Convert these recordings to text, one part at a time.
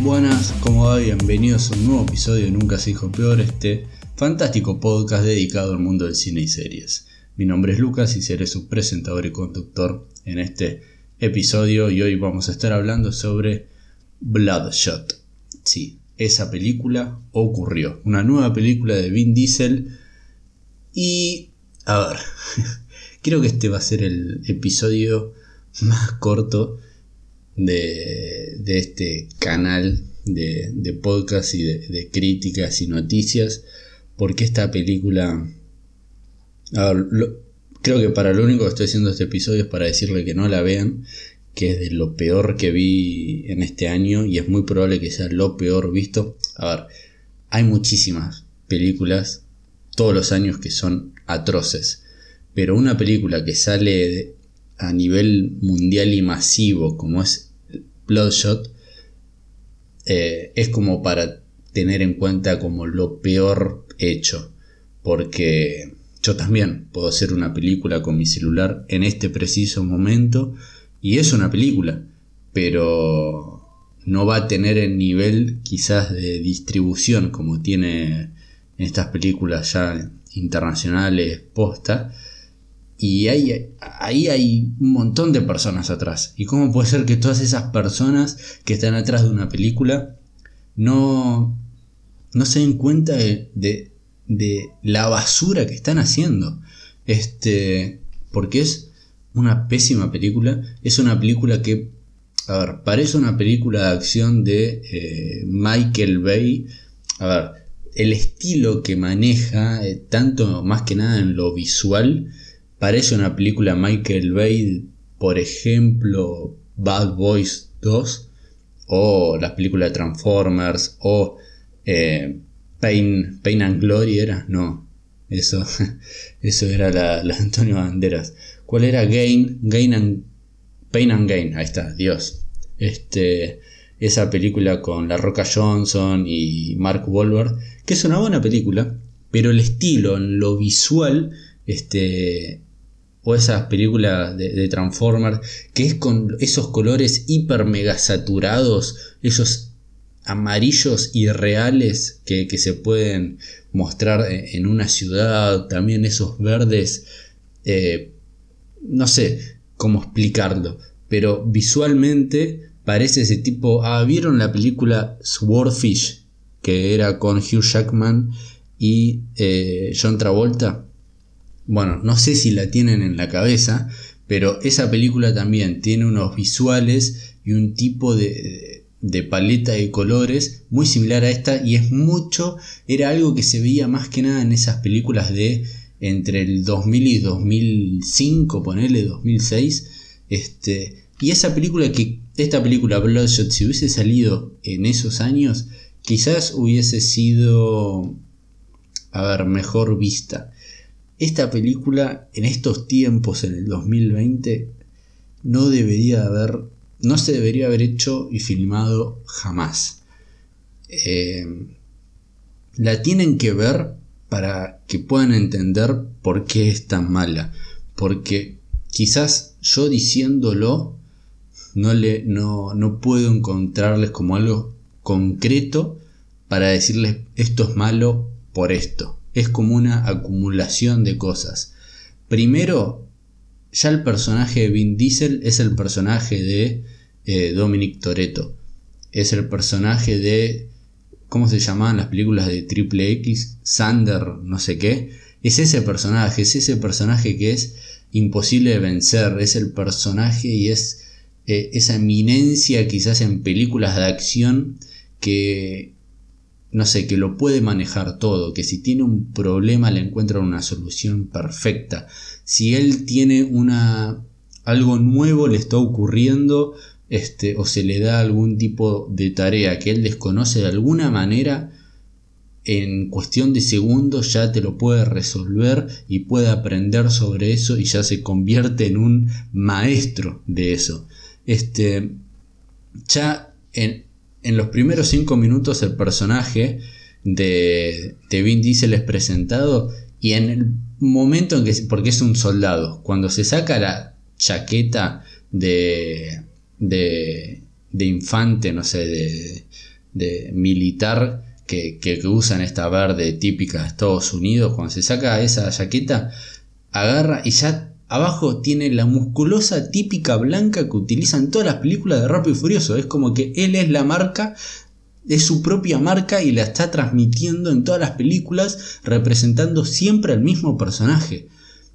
Buenas, ¿cómo va? Bienvenidos a un nuevo episodio de Nunca se dijo peor, este fantástico podcast dedicado al mundo del cine y series. Mi nombre es Lucas y seré su presentador y conductor en este episodio y hoy vamos a estar hablando sobre Bloodshot. Sí, esa película ocurrió. Una nueva película de Vin Diesel y... A ver, creo que este va a ser el episodio más corto de, este canal de, podcast y de, críticas y noticias, porque esta película... creo que para lo único que estoy haciendo este episodio es para decirle que no la vean, que es de lo peor que vi en este año y es muy probable que sea lo peor visto. A ver, hay muchísimas películas todos los años que son atroces, pero una película que sale a nivel mundial y masivo como es Bloodshot eh, es como para tener en cuenta como lo peor hecho. Porque yo también puedo hacer una película con mi celular en este preciso momento y es una película, pero no va a tener el nivel quizás de distribución como tiene en estas películas ya internacionales posta y ahí, ahí hay un montón de personas atrás. ¿Y cómo puede ser que todas esas personas que están atrás de una película no, no se den cuenta de, de, la basura que están haciendo? Este, porque es una pésima película. Es una película que, a ver, parece una película de acción de eh, Michael Bay. A ver, el estilo que maneja, eh, tanto más que nada en lo visual, Parece una película Michael Bay, por ejemplo, Bad Boys 2, o las películas Transformers, o eh, Pain, Pain and Glory era, no, eso, eso era la, la Antonio Banderas. ¿Cuál era Gain? Gain and Pain and Gain, ahí está, Dios. Este, esa película con La Roca Johnson y Mark Wahlberg, que es una buena película, pero el estilo, en lo visual, este, o esas películas de, Transformers, que es con esos colores hiper mega saturados, esos amarillos irreales que, que se pueden mostrar en una ciudad, también esos verdes, eh, no sé cómo explicarlo, pero visualmente parece ese tipo, ah, ¿vieron la película Swordfish? que era con Hugh Jackman y eh, John Travolta bueno, no sé si la tienen en la cabeza, pero esa película también tiene unos visuales y un tipo de, paleta de colores muy similar a esta y es mucho, era algo que se veía más que nada en esas películas de entre el 2000 y 2005, ponele 2006, este, y esa película que, esta película Bloodshot, si hubiese salido en esos años, quizás hubiese sido, a ver, mejor vista. Esta película en estos tiempos, en el 2020, no debería haber, no se debería haber hecho y filmado jamás. Eh, la tienen que ver para que puedan entender por qué es tan mala. Porque quizás yo diciéndolo no, le, no, no puedo encontrarles como algo concreto para decirles esto es malo por esto es como una acumulación de cosas. Primero, ya el personaje de Vin Diesel es el personaje de eh, Dominic Toretto. Es el personaje de. ¿Cómo se llamaban las películas de Triple X? Sander, no sé qué. Es ese personaje, es ese personaje que es imposible de vencer. Es el personaje y es eh, esa eminencia quizás en películas de acción que no sé, que lo puede manejar todo, que si tiene un problema le encuentra una solución perfecta. Si él tiene una algo nuevo le está ocurriendo, este, o se le da algún tipo de tarea que él desconoce de alguna manera, en cuestión de segundos ya te lo puede resolver y puede aprender sobre eso y ya se convierte en un maestro de eso. Este, ya en, en los primeros 5 minutos el personaje de, de Vin Diesel es presentado y en el momento en que, porque es un soldado, cuando se saca la chaqueta de, de, de infante, no sé, de, militar que, que, usan esta verde típica de Estados Unidos, cuando se saca esa jaqueta, agarra y ya abajo tiene la musculosa típica blanca que utilizan todas las películas de Rápido y Furioso. Es como que él es la marca, es su propia marca y la está transmitiendo en todas las películas, representando siempre al mismo personaje.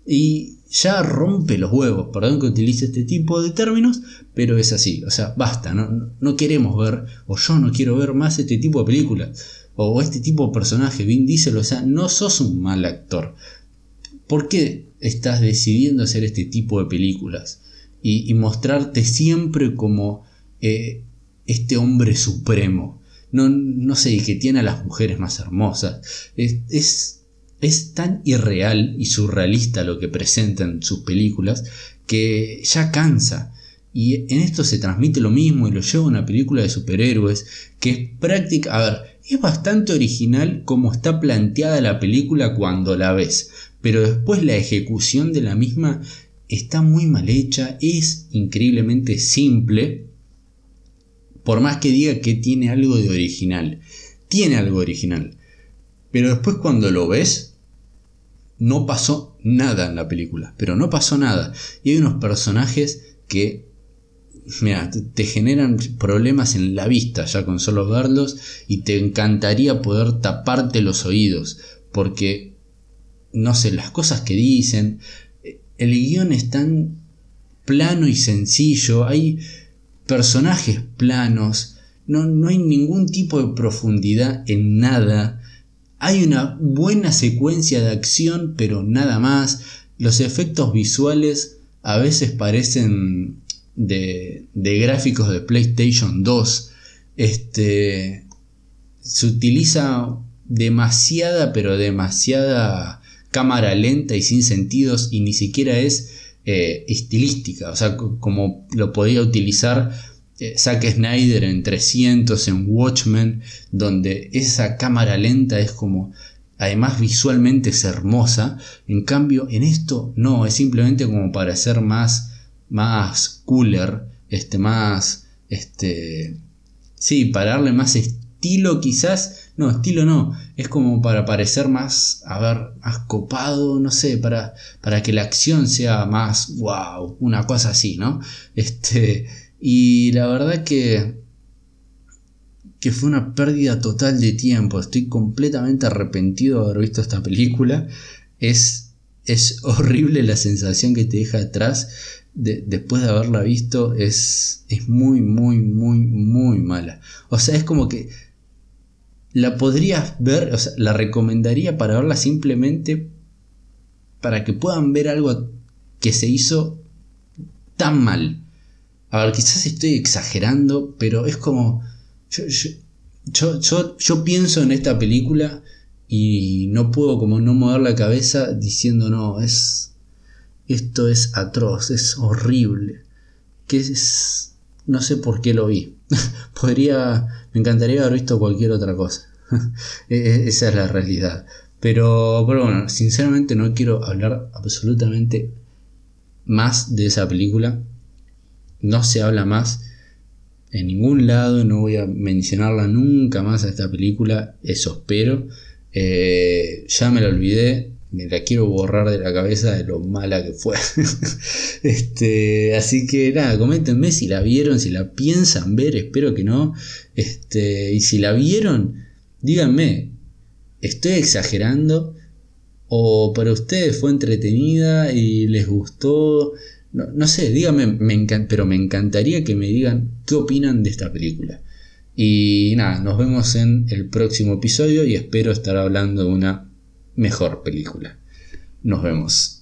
Y ya rompe los huevos, perdón que utilice este tipo de términos, pero es así, o sea, basta, no, no queremos ver, o yo no quiero ver más este tipo de películas, o este tipo de personaje, Vin Diesel, o sea, no sos un mal actor. ¿Por qué estás decidiendo hacer este tipo de películas? Y, mostrarte siempre como eh, este hombre supremo. No, no sé, que tiene a las mujeres más hermosas. Es, es, tan irreal y surrealista lo que presentan sus películas que ya cansa. Y en esto se transmite lo mismo y lo lleva a una película de superhéroes que es práctica. A ver, es bastante original como está planteada la película cuando la ves, pero después la ejecución de la misma está muy mal hecha, es increíblemente simple, por más que diga que tiene algo de original. Tiene algo original. Pero después cuando lo ves, no pasó nada en la película, pero no pasó nada. Y hay unos personajes que, mira, te, generan problemas en la vista ya con solo verlos y te encantaría poder taparte los oídos, porque, no sé, las cosas que dicen, el guion es tan plano y sencillo, hay personajes planos, no, no hay ningún tipo de profundidad en nada hay una buena secuencia de acción, pero nada más. Los efectos visuales a veces parecen de, gráficos de PlayStation 2. Este, se utiliza demasiada, pero demasiada cámara lenta y sin sentidos y ni siquiera es eh, estilística. O sea, como lo podía utilizar eh, Zack Snyder en 300, en Watchmen, donde esa cámara lenta es como, además visualmente es hermosa, en cambio en esto no, es simplemente como para ser más, más cooler, este, más, este, sí, para darle más estilo quizás, no, estilo no, es como para parecer más, a ver, más copado, no sé, para, para que la acción sea más, wow, una cosa así, ¿no? Este, y la verdad que, que fue una pérdida total de tiempo. Estoy completamente arrepentido de haber visto esta película. Es, es horrible la sensación que te deja atrás después de haberla visto. Es, es muy, muy, muy, muy mala. O sea, es como que la podrías ver, o sea, la recomendaría para verla simplemente para que puedan ver algo que se hizo tan mal. A ver, quizás estoy exagerando, pero es como... Yo, yo, pienso en esta película y no puedo como no mover la cabeza diciendo no, es... Esto es atroz, es horrible. Que es... No sé por qué lo vi. Podría... Me encantaría haber visto cualquier otra cosa. E, e, esa es la realidad. Pero, bueno, sinceramente no quiero hablar absolutamente más de esa película no se habla más en ningún lado, no voy a mencionarla nunca más a esta película, eso espero. Eh, ya me la olvidé, me la quiero borrar de la cabeza de lo mala que fue. este, así que nada, coméntenme si la vieron, si la piensan ver, espero que no. Este, y si la vieron, díganme, ¿estoy exagerando? ¿O para ustedes fue entretenida y les gustó? No, sé, díganme, me pero me encantaría que me digan qué opinan de esta película. Y nada, nos vemos en el próximo episodio y espero estar hablando de una mejor película. Nos vemos.